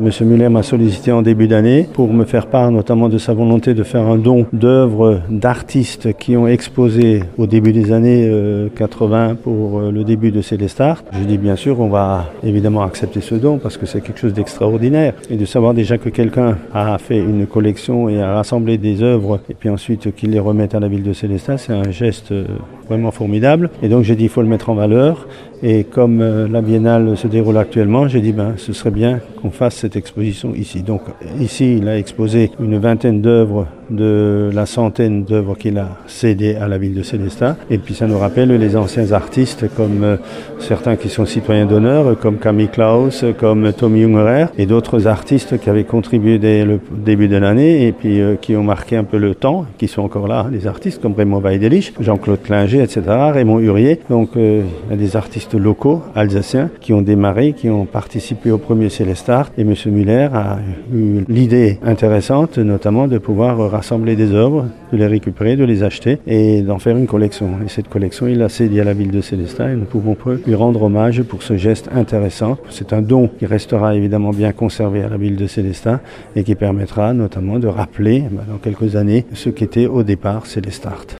Monsieur Muller m'a sollicité en début d'année pour me faire part notamment de sa volonté de faire un don d'œuvres d'artistes qui ont exposé au début des années 80 euh, pour euh, le début de Célestart. Je dis bien sûr on va évidemment accepter ce don parce que c'est quelque chose d'extraordinaire et de savoir déjà que quelqu'un a fait une collection et a rassemblé des œuvres et puis ensuite qu'il les remette à la ville de Célestat, c'est un geste euh, vraiment formidable et donc j'ai dit il faut le mettre en valeur et comme la biennale se déroule actuellement, j'ai dit ben ce serait bien qu'on fasse cette exposition ici. Donc ici, il a exposé une vingtaine d'œuvres de la centaine d'œuvres qu'il a cédées à la ville de Célestat. Et puis ça nous rappelle les anciens artistes comme euh, certains qui sont citoyens d'honneur, comme Camille Klaus, comme Tommy Jungerer et d'autres artistes qui avaient contribué dès le début de l'année et puis euh, qui ont marqué un peu le temps, qui sont encore là, les artistes comme Raymond Weidelich, Jean-Claude Klinger, etc., Raymond Hurier. Donc euh, il y a des artistes locaux, alsaciens, qui ont démarré, qui ont participé au premier Célestat. Et M. Muller a eu l'idée intéressante, notamment de pouvoir rassembler des œuvres, de les récupérer, de les acheter et d'en faire une collection. Et cette collection, il l'a cédée à la ville de Célestin et nous pouvons lui rendre hommage pour ce geste intéressant. C'est un don qui restera évidemment bien conservé à la ville de Célestin et qui permettra notamment de rappeler bah, dans quelques années ce qu'était au départ Célestart.